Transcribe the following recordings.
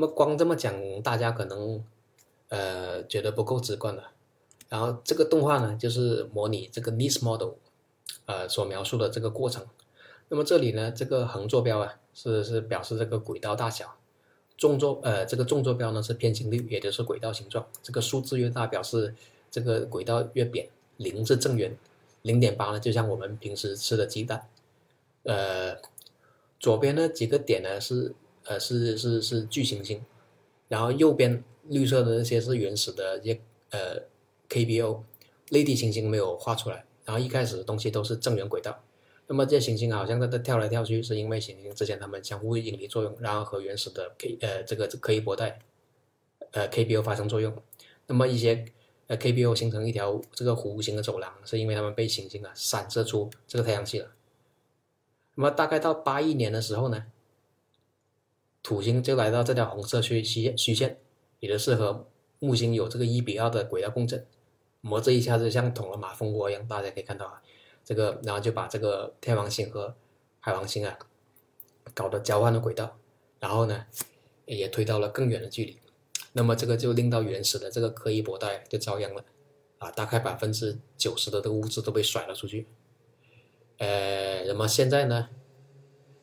那么光这么讲，大家可能呃觉得不够直观了。然后这个动画呢，就是模拟这个 NIS model，呃所描述的这个过程。那么这里呢，这个横坐标啊，是是表示这个轨道大小；纵坐呃这个纵坐标呢是偏心率，也就是轨道形状。这个数字越大，表示这个轨道越扁。零是正圆，零点八呢就像我们平时吃的鸡蛋。呃，左边呢几个点呢是呃是是是巨行星，然后右边绿色的那些是原始的一些呃 KBO 类地行星没有画出来。然后一开始的东西都是正圆轨道。那么这些行星好像在这跳来跳去，是因为行星之间它们相互引力作用，然后和原始的 K 呃这个柯伊伯带呃 KBO 发生作用。那么一些呃 KBO 形成一条这个弧形的走廊，是因为它们被行星啊散射出这个太阳系了。那么大概到八亿年的时候呢，土星就来到这条红色虚虚虚线，也就是和木星有这个一比二的轨道共振。磨这一下子像捅了马蜂窝一样，大家可以看到啊。这个，然后就把这个天王星和海王星啊搞得交换了轨道，然后呢也推到了更远的距离，那么这个就令到原始的这个柯伊伯带就遭殃了，啊，大概百分之九十的这个物质都被甩了出去，呃，那么现在呢，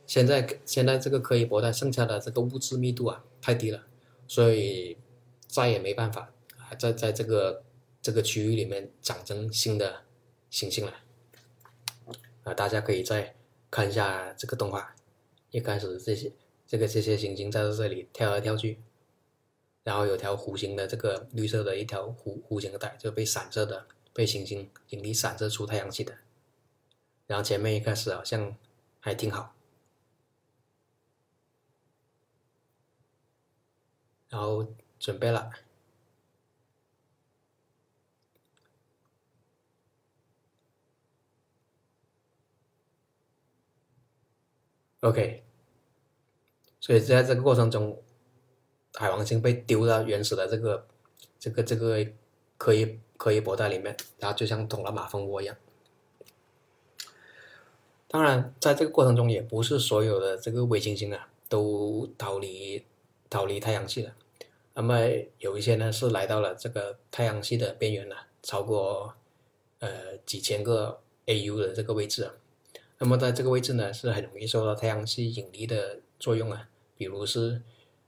现在现在这个柯伊伯带剩下的这个物质密度啊太低了，所以再也没办法啊在在这个这个区域里面长成新的行星了。啊，大家可以再看一下这个动画，一开始这些这个这些行星在这里跳来跳去，然后有条弧形的这个绿色的一条弧弧形的带，就被散射的被行星引力散射出太阳系的，然后前面一开始好像还挺好，然后准备了。OK，所以在这个过程中，海王星被丢到原始的这个、这个、这个柯伊柯伊伯带里面，然后就像捅了马蜂窝一样。当然，在这个过程中，也不是所有的这个微行星啊都逃离逃离太阳系了。那么有一些呢是来到了这个太阳系的边缘了，超过呃几千个 AU 的这个位置啊。那么在这个位置呢，是很容易受到太阳系引力的作用啊，比如是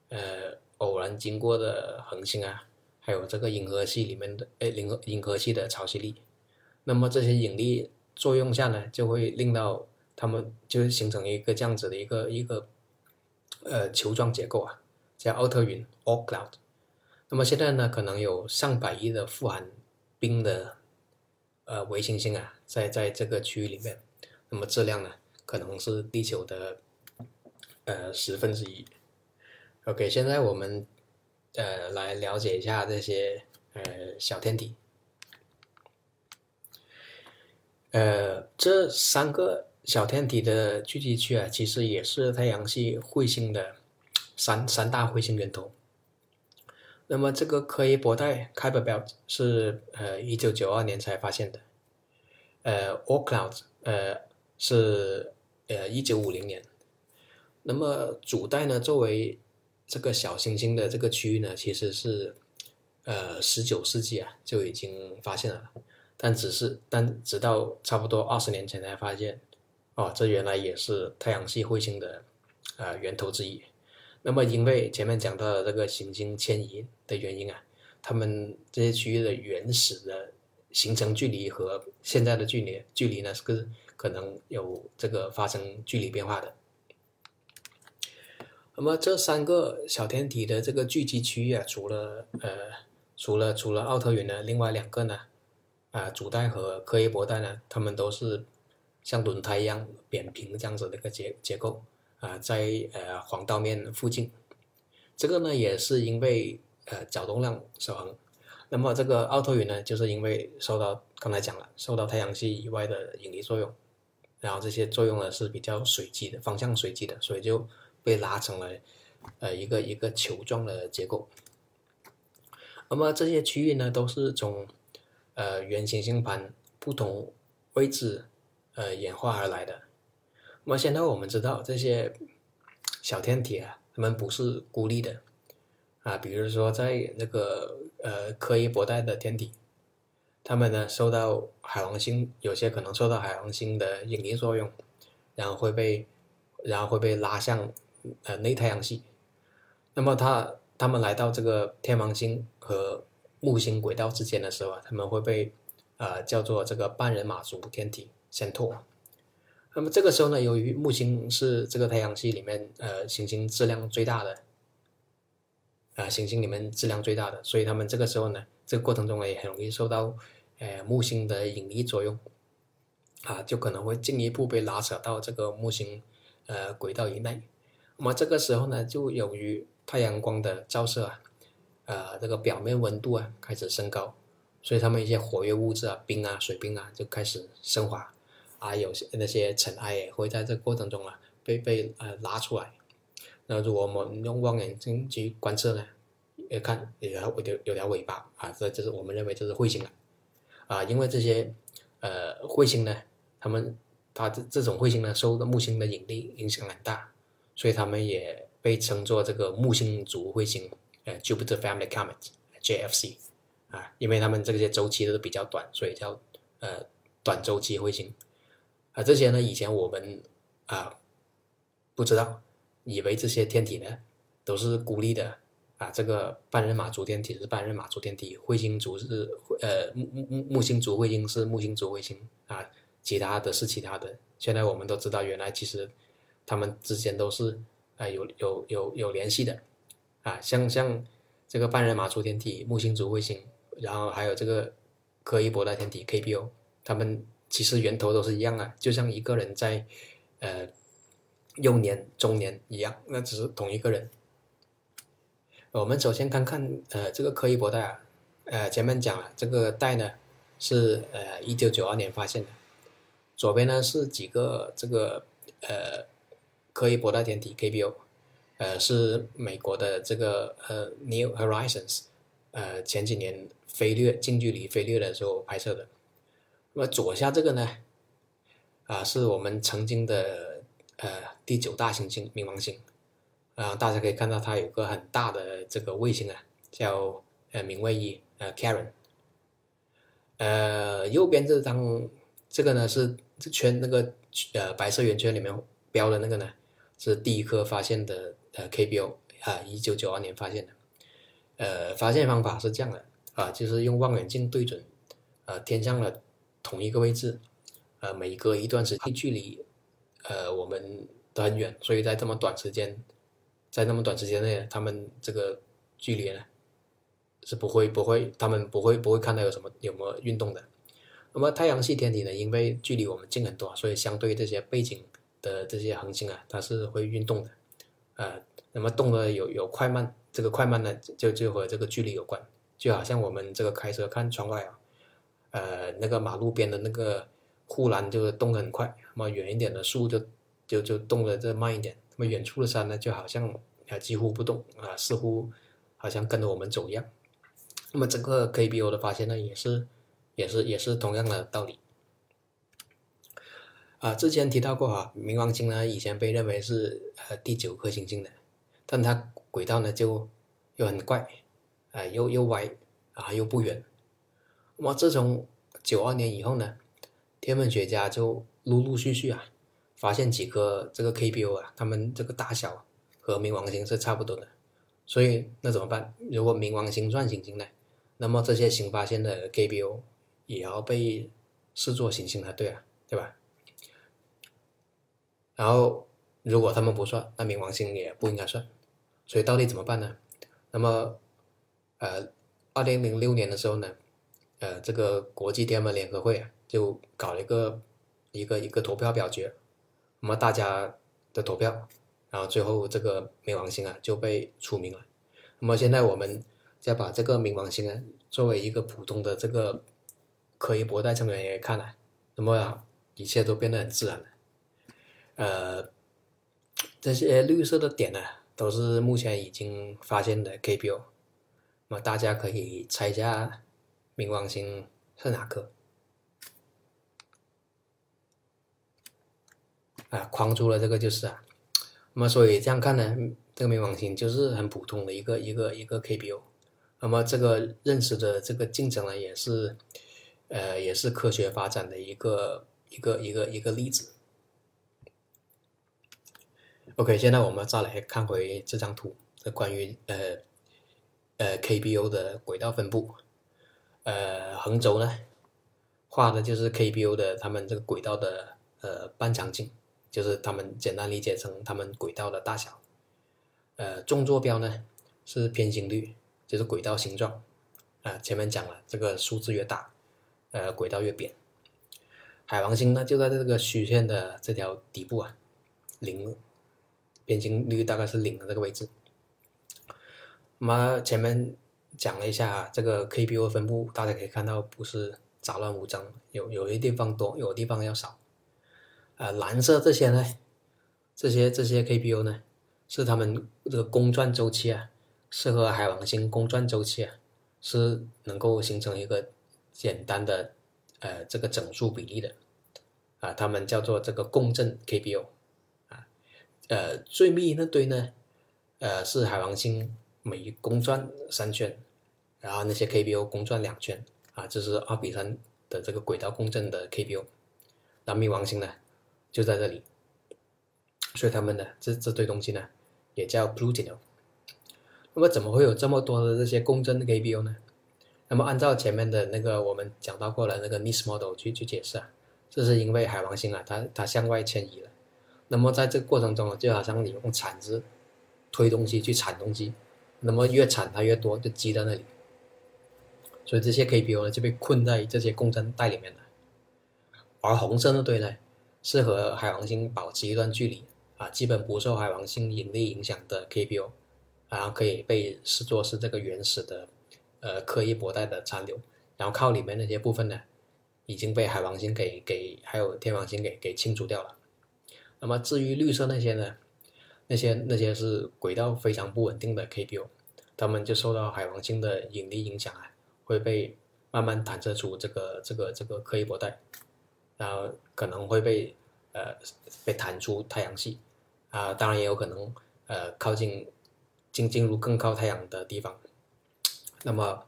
呃偶然经过的恒星啊，还有这个银河系里面的诶银河银河系的潮汐力。那么这些引力作用下呢，就会令到它们就形成一个这样子的一个一个呃球状结构啊，叫奥特云 （Oort cloud）。那么现在呢，可能有上百亿的富含冰的呃微行星啊，在在这个区域里面。那么质量呢，可能是地球的呃十分之一。OK，现在我们呃来了解一下这些呃小天体。呃，这三个小天体的聚集区啊，其实也是太阳系彗星的三三大彗星源头。那么这个柯伊伯带 （Kuiper Belt） 是呃一九九二年才发现的。呃 o c l o u d 呃。是呃，一九五零年。那么主带呢，作为这个小行星的这个区域呢，其实是呃十九世纪啊就已经发现了，但只是但直到差不多二十年前才发现，哦，这原来也是太阳系彗星的呃源头之一。那么因为前面讲到的这个行星迁移的原因啊，它们这些区域的原始的形成距离和现在的距离距离呢是。可能有这个发生距离变化的。那么这三个小天体的这个聚集区域啊，除了呃，除了除了奥特云呢，另外两个呢，啊，主带和柯伊伯带呢，它们都是像轮胎一样扁平这样子的一个结结构啊，在呃黄道面附近。这个呢，也是因为呃角动量守恒。那么这个奥特云呢，就是因为受到刚才讲了，受到太阳系以外的引力作用。然后这些作用呢是比较随机的，方向随机的，所以就被拉成了呃一个一个球状的结构。那么这些区域呢都是从呃圆形星盘不同位置呃演化而来的。那么现在我们知道这些小天体啊，它们不是孤立的，啊，比如说在那个呃柯伊伯带的天体，他们呢受到海王星有些可能受到海王星的引力作用，然后会被然后会被拉向呃内太阳系。那么他他们来到这个天王星和木星轨道之间的时候啊，他们会被呃叫做这个半人马族天体先拓。那么这个时候呢，由于木星是这个太阳系里面呃行星质量最大的，啊行星里面质量最大的，所以他们这个时候呢，这个过程中呢也很容易受到呃木星的引力作用，啊就可能会进一步被拉扯到这个木星呃轨道以内。那么这个时候呢，就由于太阳光的照射啊，呃这个表面温度啊开始升高，所以他们一些活跃物质啊，冰啊水冰啊就开始升华。啊，有些那些尘埃也会在这过程中啊被被呃拉出来。那如果我们用望远镜去观测呢，也看有条有有条尾巴啊，这就是我们认为这是彗星了。啊，因为这些呃彗星呢，他们它这这种彗星呢受到木星的引力影响很大，所以他们也被称作这个木星族彗星，呃，Jupiter Family Comet（JFC） 啊，因为他们这些周期都是比较短，所以叫呃短周期彗星。啊，这些呢，以前我们啊不知道，以为这些天体呢都是孤立的啊。这个半人马族天体是半人马族天体，彗星族是呃木木木星族彗星是木星族彗星啊，其他的是其他的。现在我们都知道，原来其实他们之间都是啊有有有有联系的啊。像像这个半人马族天体木星族彗星，然后还有这个柯伊伯带天体 KBO，他们。其实源头都是一样啊，就像一个人在，呃，幼年、中年一样，那只是同一个人。我们首先看看，呃，这个柯伊伯带啊，呃，前面讲了，这个带呢是呃一九九二年发现的。左边呢是几个这个呃柯伊伯带天体 KBO，呃，是美国的这个呃 New Horizons，呃，前几年飞掠近距离飞掠的时候拍摄的。那么左下这个呢，啊，是我们曾经的呃第九大行星冥王星，啊，大家可以看到它有个很大的这个卫星啊，叫呃冥卫一呃 Karen，呃右边这张这个呢是这圈那个呃白色圆圈里面标的那个呢，是第一颗发现的呃 KBO 啊，一九九二年发现的，呃发现方法是这样的啊，就是用望远镜对准呃天上的。同一个位置，呃，每隔一段时间距离，呃，我们都很远，所以在这么短时间，在那么短时间内，他们这个距离呢，是不会不会，他们不会不会看到有什么有没有运动的。那么太阳系天体呢，因为距离我们近很多，所以相对这些背景的这些恒星啊，它是会运动的，呃，那么动的有有快慢，这个快慢呢，就就和这个距离有关，就好像我们这个开车看窗外啊。呃，那个马路边的那个护栏就动得很快，那么远一点的树就就就动得这慢一点，那么远处的山呢，就好像啊几乎不动啊，似乎好像跟着我们走一样。那么整个 KBO 的发现呢，也是也是也是同样的道理。啊，之前提到过哈，冥王星呢以前被认为是呃第九颗行星的，但它轨道呢就又很怪，啊又又歪啊又不远。那么自从九二年以后呢，天文学家就陆陆续续啊，发现几个这个 KBO 啊，它们这个大小和冥王星是差不多的，所以那怎么办？如果冥王星算行星呢，那么这些新发现的 KBO 也要被视作行星才对啊，对吧？然后如果他们不算，那冥王星也不应该算，所以到底怎么办呢？那么，呃，二零零六年的时候呢？呃，这个国际天文联合会啊，就搞了一个一个一个投票表决，那么大家的投票，然后最后这个冥王星啊就被除名了。那么现在我们再把这个冥王星啊作为一个普通的这个可以博带成员来看呢，那么一切都变得很自然了。呃，这些绿色的点呢，都是目前已经发现的 KBO，那么大家可以猜一下。冥王星是哪颗？啊，框住了这个就是啊。那么所以这样看呢，这个冥王星就是很普通的一个一个一个 KBO。那么这个认识的这个进程呢，也是，呃，也是科学发展的一个一个一个一个例子。OK，现在我们再来看回这张图，这关于呃呃 KBO 的轨道分布。呃，横轴呢画的就是 KBO 的他们这个轨道的呃半长径，就是他们简单理解成他们轨道的大小。呃，纵坐标呢是偏心率。就是轨道形状，啊，前面讲了，这个数字越大，呃，轨道越扁。海王星呢，就在这个虚线的这条底部啊，零，偏心率大概是零的这个位置。那么前面讲了一下这个 KBO 分布，大家可以看到不是杂乱无章，有有些地方多，有地方要少。啊，蓝色这些呢，这些这些 KBO 呢，是他们这个公转周期啊。适合海王星公转周期啊，是能够形成一个简单的呃这个整数比例的啊，它们叫做这个共振 KBO 啊，呃最密那堆呢，呃是海王星每公转三圈，然后那些 KBO 公转两圈啊，这是二比三的这个轨道共振的 KBO，那冥王星呢就在这里，所以他们呢这这堆东西呢也叫 Pluto。那么怎么会有这么多的这些共振的 KBO 呢？那么按照前面的那个我们讲到过的那个 Nis model 去去解释啊，这是因为海王星啊，它它向外迁移了。那么在这个过程中啊，就好像你用铲子推东西去铲东西，那么越铲它越多，就积在那里。所以这些 K P O 呢就被困在这些共振带里面了。而红色那堆呢，是和海王星保持一段距离啊，基本不受海王星引力影响的 K P O，。然后可以被视作是这个原始的，呃，柯伊伯带的残留，然后靠里面那些部分呢，已经被海王星给给还有天王星给给清除掉了。那么至于绿色那些呢，那些那些是轨道非常不稳定的 K P O，它们就受到海王星的引力影响啊，会被慢慢弹射出这个这个这个柯伊伯带，然后可能会被呃被弹出太阳系，啊，当然也有可能呃靠近。进进入更靠太阳的地方，那么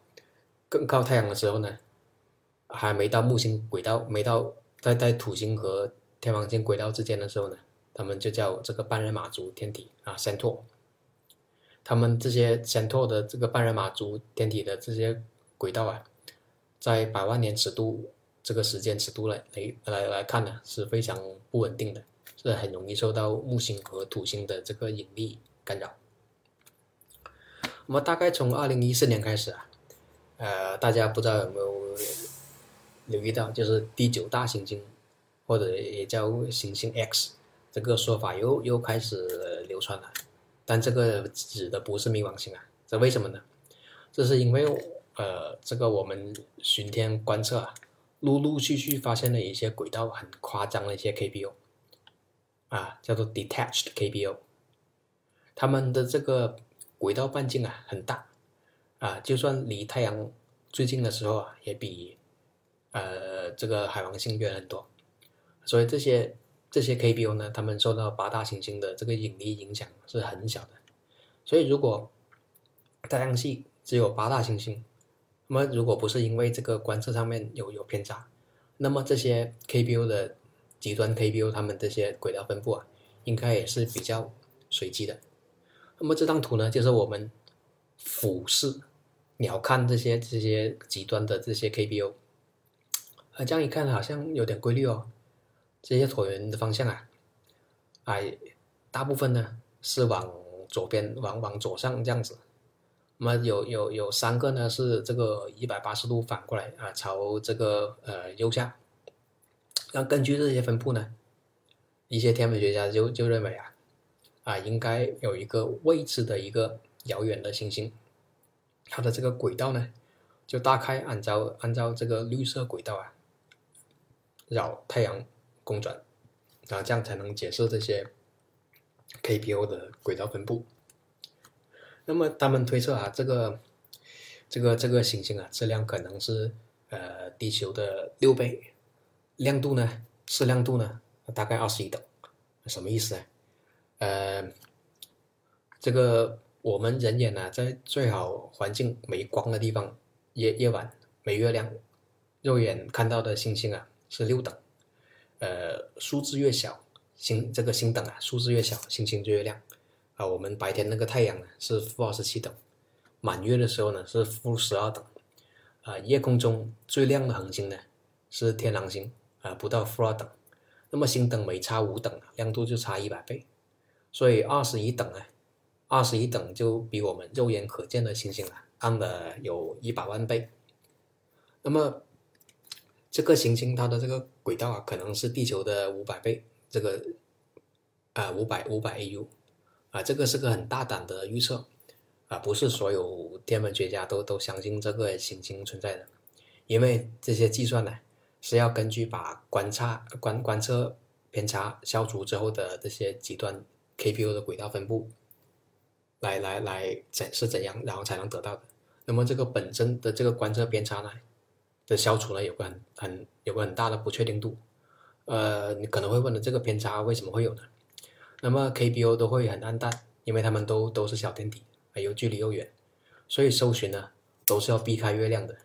更靠太阳的时候呢，还没到木星轨道，没到在在土星和天王星轨道之间的时候呢，他们就叫这个半人马族天体啊，Centaur。他们这些 Centaur 的这个半人马族天体的这些轨道啊，在百万年尺度这个时间尺度来来来来看呢，是非常不稳定的，是很容易受到木星和土星的这个引力干扰。那么大概从二零一四年开始啊，呃，大家不知道有没有留意到，就是第九大行星，或者也叫行星 X 这个说法又又开始流传了。但这个指的不是冥王星啊，这为什么呢？这是因为呃，这个我们巡天观测啊，陆陆续续发现了一些轨道很夸张的一些 KBO，啊，叫做 detached KBO，他们的这个。轨道半径啊很大，啊，就算离太阳最近的时候啊，也比呃这个海王星远很多。所以这些这些 KBO 呢，它们受到八大行星的这个引力影响是很小的。所以如果太阳系只有八大行星，那么如果不是因为这个观测上面有有偏差，那么这些 KBO 的极端 KBO 它们这些轨道分布啊，应该也是比较随机的。那么这张图呢，就是我们俯视、鸟瞰这些这些极端的这些 KBO，啊，这样一看好像有点规律哦。这些椭圆的方向啊，哎，大部分呢是往左边、往往左上这样子。那么有有有三个呢是这个一百八十度反过来啊，朝这个呃右下。那根据这些分布呢，一些天文学家就就认为啊。啊，应该有一个未知的一个遥远的行星，它的这个轨道呢，就大概按照按照这个绿色轨道啊，绕太阳公转，啊，这样才能解释这些 KBO 的轨道分布。那么他们推测啊，这个这个这个行星啊，质量可能是呃地球的六倍，亮度呢，视亮度呢，大概二十一等，什么意思呢？呃，这个我们人眼呢，在最好环境没光的地方，夜夜晚没月亮，肉眼看到的星星啊是六等，呃，数字越小，星这个星等啊数字越小，星星就越亮啊。我们白天那个太阳呢是负二十七等，满月的时候呢是负十二等，啊，夜空中最亮的恒星呢是天狼星啊，不到负二等。那么星等每差五等，亮度就差一百倍，所以二十一等啊，二十一等就比我们肉眼可见的星星啊暗了有一百万倍。那么这个行星它的这个轨道啊，可能是地球的五百倍，这个啊五百五百 AU 啊，这个是个很大胆的预测啊，不是所有天文学家都都相信这个行星存在的，因为这些计算呢。是要根据把观察观观测偏差消除之后的这些极端 KPU 的轨道分布，来来来怎是怎样，然后才能得到的。那么这个本身的这个观测偏差呢的消除呢，有个很很有个很大的不确定度。呃，你可能会问的这个偏差为什么会有呢？那么 KPU 都会很暗淡，因为它们都都是小天体，又距离又远，所以搜寻呢都是要避开月亮的。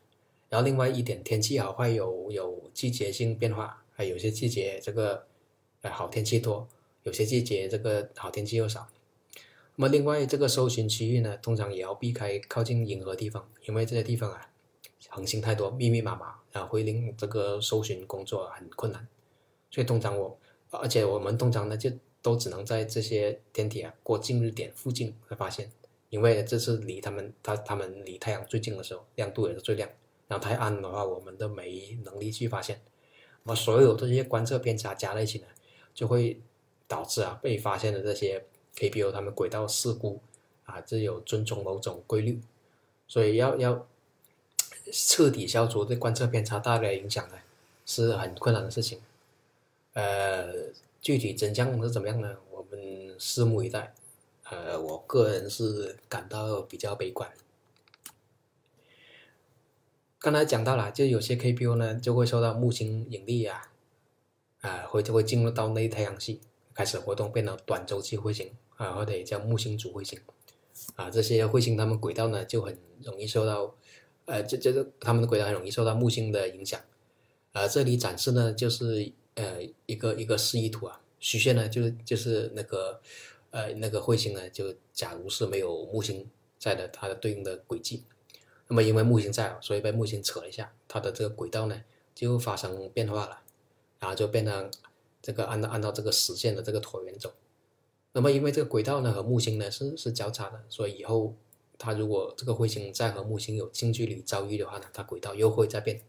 然后另外一点，天气好坏有有季节性变化，还有些季节这个呃好天气多，有些季节这个好天气又少。那么另外这个搜寻区域呢，通常也要避开靠近银河地方，因为这些地方啊恒星太多，密密麻麻，啊会令这个搜寻工作很困难。所以通常我，而且我们通常呢就都只能在这些天体啊过近日点附近来发现，因为这是离他们它它们离太阳最近的时候，亮度也是最亮。然后太暗的话，我们都没能力去发现。那么所有这些观测偏差加在一起呢，就会导致啊被发现的这些 KPO 它们轨道事故啊，这有尊重某种规律。所以要要彻底消除对观测偏差带来影响呢，是很困难的事情。呃，具体真相是怎么样呢？我们拭目以待。呃，我个人是感到比较悲观。刚才讲到了，就有些 KPU 呢就会受到木星引力啊，啊，会就会进入到内太阳系开始活动，变成短周期彗星啊，或者也叫木星组彗星啊。这些彗星它们轨道呢就很容易受到，呃，这这个它们的轨道很容易受到木星的影响。啊，这里展示呢就是呃一个一个示意图啊，虚线呢就是就是那个呃那个彗星呢，就假如是没有木星在的，它的对应的轨迹。那么因为木星在，所以被木星扯了一下，它的这个轨道呢就发生变化了，然后就变成这个按照按照这个实线的这个椭圆走。那么因为这个轨道呢和木星呢是是交叉的，所以以后它如果这个彗星再和木星有近距离遭遇的话呢，它轨道又会再变。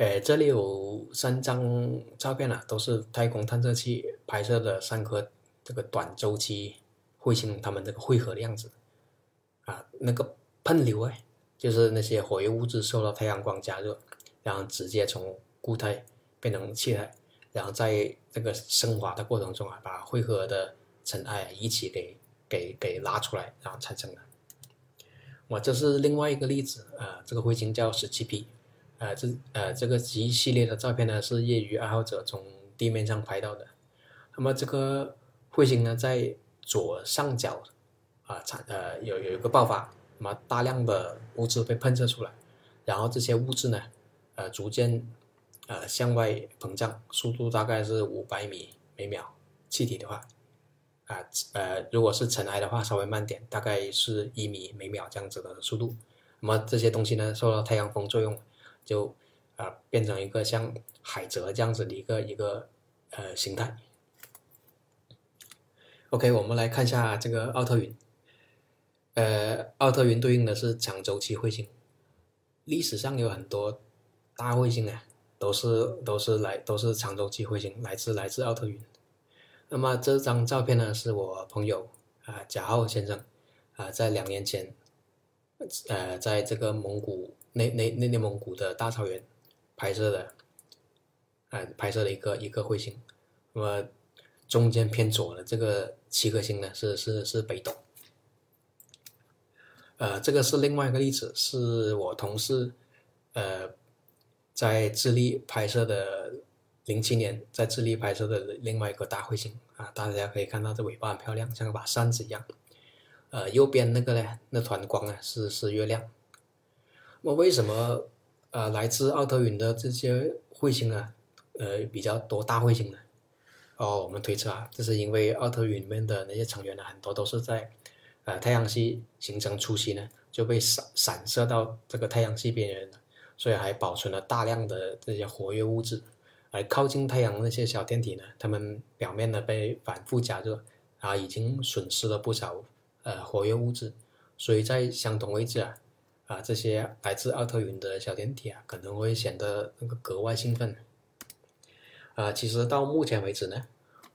呃，这里有三张照片啊，都是太空探测器拍摄的三颗这个短周期彗星它们这个汇合的样子啊，那个。喷流哎，就是那些活跃物质受到太阳光加热，然后直接从固态变成气态，然后在这个升华的过程中啊，把汇合的尘埃一起给给给拉出来，然后产生的。我这是另外一个例子啊，这个彗星叫十七 P，呃，这呃这个一系列的照片呢是业余爱好者从地面上拍到的。那么这个彗星呢在左上角啊产呃有有一个爆发。那么大量的物质被喷射出来，然后这些物质呢，呃，逐渐呃向外膨胀，速度大概是五百米每秒。气体的话，啊呃，如果是尘埃的话，稍微慢点，大概是一米每秒这样子的速度。那么这些东西呢，受到太阳风作用，就啊变成一个像海蜇这样子的一个一个呃形态。OK，我们来看一下这个奥特云。呃，奥特云对应的是长周期彗星。历史上有很多大彗星啊，都是都是来都是长周期彗星，来自来自奥特云。那么这张照片呢，是我朋友啊贾浩先生啊在两年前，呃，在这个蒙古内内内内蒙古的大草原拍摄的，啊拍摄的一个一个彗星。那么中间偏左的这个七颗星呢，是是是北斗。呃，这个是另外一个例子，是我同事，呃，在智利拍摄的零七年在智利拍摄的另外一个大彗星啊，大家可以看到这尾巴很漂亮，像把扇子一样。呃，右边那个呢，那团光呢是是月亮。那为什么呃来自奥特云的这些彗星啊，呃比较多大彗星呢？哦，我们推测啊，这是因为奥特云里面的那些成员呢，很多都是在呃太阳系形成初期呢就被散散射到这个太阳系边缘，所以还保存了大量的这些活跃物质。而靠近太阳那些小天体呢，它们表面呢被反复加热，啊，已经损失了不少。呃，活跃物质，所以在相同位置啊，啊，这些来自奥特云的小天体啊，可能会显得那个格外兴奋。啊，其实到目前为止呢，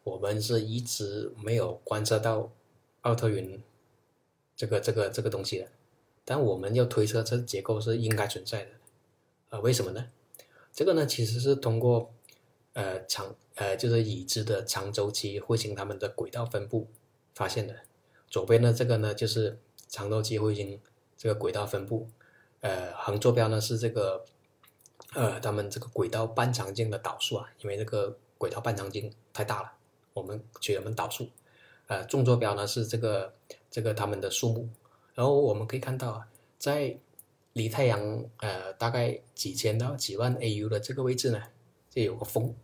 我们是一直没有观测到奥特云这个这个这个东西的，但我们要推测这结构是应该存在的。啊，为什么呢？这个呢，其实是通过呃长呃就是已知的长周期彗星它们的轨道分布发现的。左边的这个呢，就是长周期彗星这个轨道分布，呃，横坐标呢是这个，呃，他们这个轨道半长径的导数啊，因为这个轨道半长径太大了，我们取他们导数，呃，纵坐标呢是这个这个他们的数目，然后我们可以看到啊，在离太阳呃大概几千到几万 AU 的这个位置呢，这有个峰，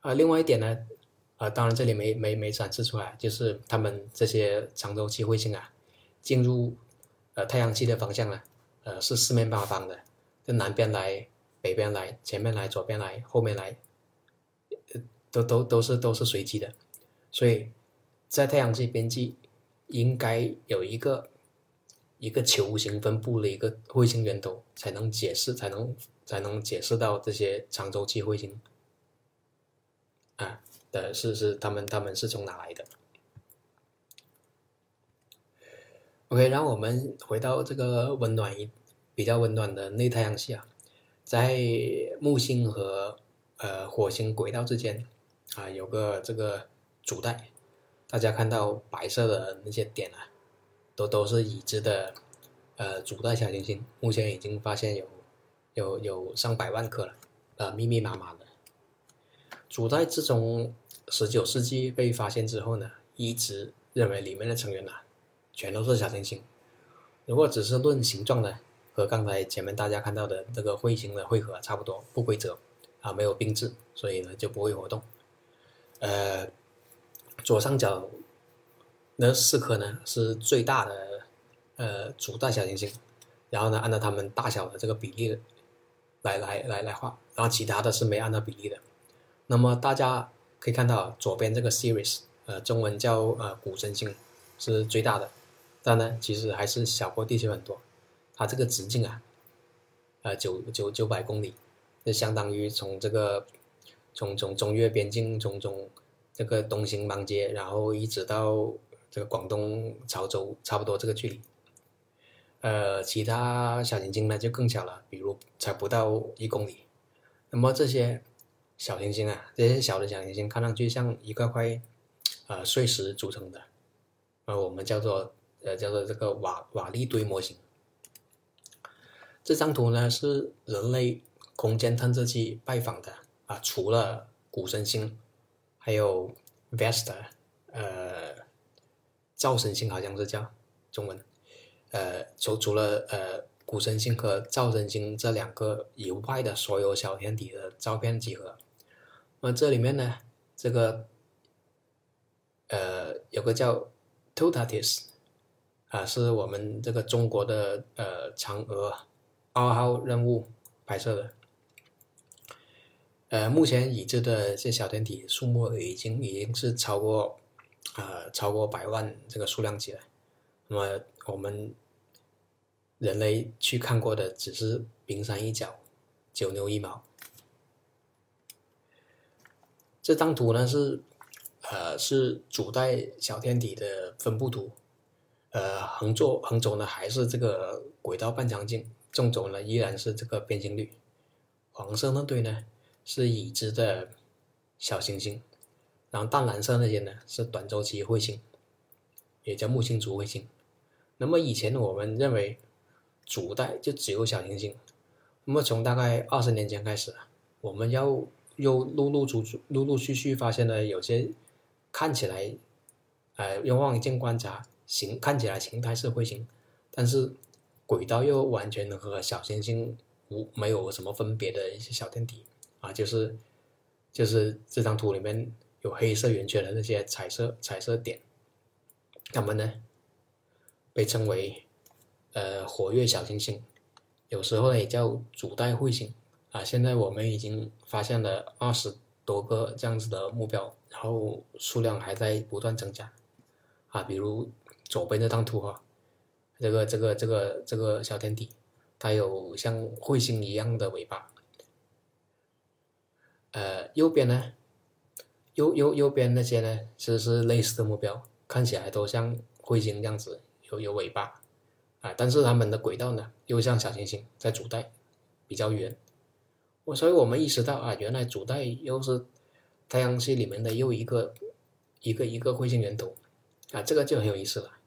啊，另外一点呢。啊，当然这里没没没展示出来，就是他们这些长周期彗星啊，进入呃太阳系的方向呢，呃是四面八方的，就南边来、北边来、前面来、左边来、后面来，呃都都都是都是随机的，所以在太阳系边际应该有一个一个球形分布的一个彗星源头，才能解释才能才能解释到这些长周期彗星啊。的是是他们他们是从哪来的？OK，让我们回到这个温暖一比较温暖的内太阳系啊，在木星和呃火星轨道之间啊有个这个主带，大家看到白色的那些点啊，都都是已知的呃主带小行星，目前已经发现有有有上百万颗了，呃密密麻麻的。主带自从十九世纪被发现之后呢，一直认为里面的成员呐，全都是小行星。如果只是论形状呢，和刚才前面大家看到的这个彗星的汇合差不多，不规则啊，没有并置，所以呢就不会活动。呃，左上角那四颗呢是最大的呃主带小行星，然后呢按照它们大小的这个比例来来来来画，然后其他的是没按照比例的。那么大家可以看到，左边这个 Series，呃，中文叫呃古神星，是最大的，但呢，其实还是小过地球很多。它这个直径啊，呃，九九九百公里，就相当于从这个从从中越边境，从从这个东兴芒街，然后一直到这个广东潮州，差不多这个距离。呃，其他小行星呢就更小了，比如才不到一公里。那么这些。小行星啊，这些小的小行星看上去像一块块，呃，碎石组成的，呃，我们叫做呃叫做这个瓦瓦砾堆模型。这张图呢是人类空间探测器拜访的啊，除了古神星，还有 Vesta，呃，灶神星好像是叫中文，呃，除除了呃古神星和灶神星这两个以外的所有小天体的照片集合。那这里面呢，这个呃有个叫 Totatis，啊，是我们这个中国的呃嫦娥二号任务拍摄的。呃，目前已知的这小天体数目已经已经是超过啊超过百万这个数量级了。那么我们人类去看过的只是冰山一角，九牛一毛。这张图呢是，呃，是主带小天体的分布图，呃，横坐横轴呢还是这个轨道半长径，纵轴呢依然是这个变星率。黄色那堆呢是已知的小行星，然后淡蓝色那些呢是短周期彗星，也叫木星族卫星。那么以前我们认为主带就只有小行星，那么从大概二十年前开始，我们要又陆陆续续陆陆续续发现了有些看起来，呃，用望远镜观察形看起来形态是彗星，但是轨道又完全和小行星无没有什么分别的一些小天体啊，就是就是这张图里面有黑色圆圈的那些彩色彩色点，它们呢被称为呃活跃小行星，有时候呢也叫主带彗星。啊，现在我们已经发现了二十多个这样子的目标，然后数量还在不断增加。啊，比如左边这张图哈，这个这个这个这个小天体，它有像彗星一样的尾巴。呃，右边呢，右右右边那些呢，其实是类似的目标，看起来都像彗星这样子有有尾巴。啊，但是它们的轨道呢，又像小行星在主带，比较圆。我所以，我们意识到啊，原来主带又是太阳系里面的又一个一个一个彗星源头啊，这个就很有意思了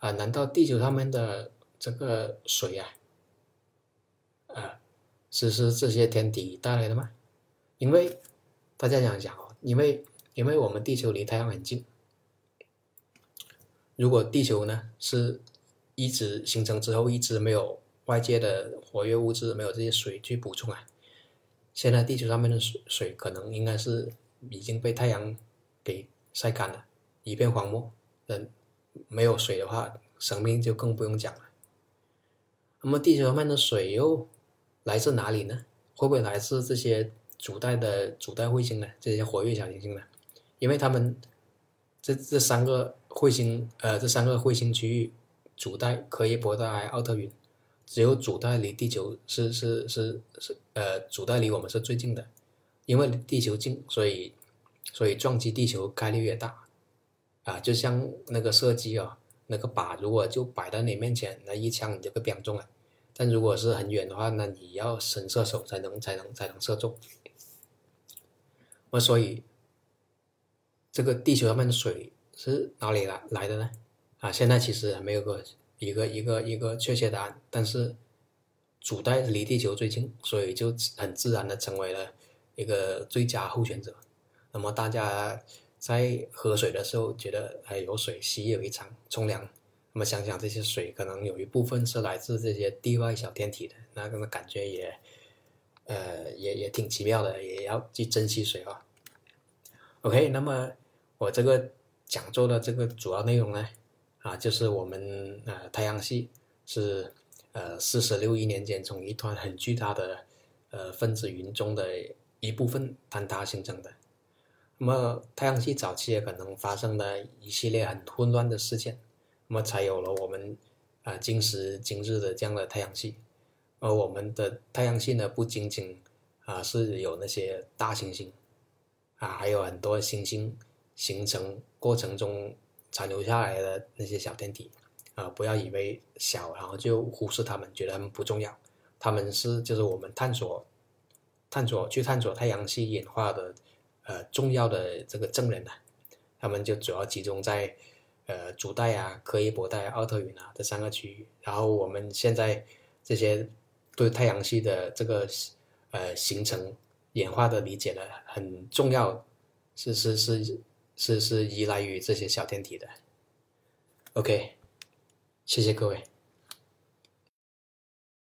啊！难道地球上面的这个水啊啊，是是这些天体带来的吗？因为大家想想哦，因为因为我们地球离太阳很近，如果地球呢是一直形成之后一直没有外界的活跃物质，没有这些水去补充啊。现在地球上面的水水可能应该是已经被太阳给晒干了，一片荒漠。嗯，没有水的话，生命就更不用讲了。那么地球上面的水又来自哪里呢？会不会来自这些主带的主带彗星呢？这些活跃小行星呢？因为他们这这三个彗星，呃，这三个彗星区域，主带、柯伊伯带、奥特云。只有主带离地球是是是是呃，主带离我们是最近的，因为地球近，所以所以撞击地球概率越大，啊，就像那个射击哦，那个靶如果就摆在你面前，那一枪你就被标中了，但如果是很远的话，那你要神射手才能才能才能射中。那所以这个地球上面的水是哪里来来的呢？啊，现在其实还没有个。一个一个一个确切答案，但是主带离地球最近，所以就很自然的成为了一个最佳候选者。那么大家在喝水的时候觉得哎有水洗有一场冲凉，那么想想这些水可能有一部分是来自这些地外小天体的，那个感觉也呃也也挺奇妙的，也要去珍惜水啊。OK，那么我这个讲座的这个主要内容呢？啊，就是我们呃太阳系是呃四十六亿年间从一团很巨大的呃分子云中的一部分坍塌形成的。那么太阳系早期也可能发生了一系列很混乱的事件，那么才有了我们啊今时今日的这样的太阳系。而我们的太阳系呢，不仅仅啊是有那些大行星啊，还有很多行星形成过程中。残留下来的那些小天体，啊，不要以为小，然后就忽视它们，觉得它们不重要。它们是就是我们探索、探索去探索太阳系演化的，呃，重要的这个证人呢。他们就主要集中在，呃，主带啊、柯伊伯带、奥特云啊这三个区域。然后我们现在这些对太阳系的这个呃形成演化的理解呢，很重要，是是是。是是依赖于这些小天体的。OK，谢谢各位。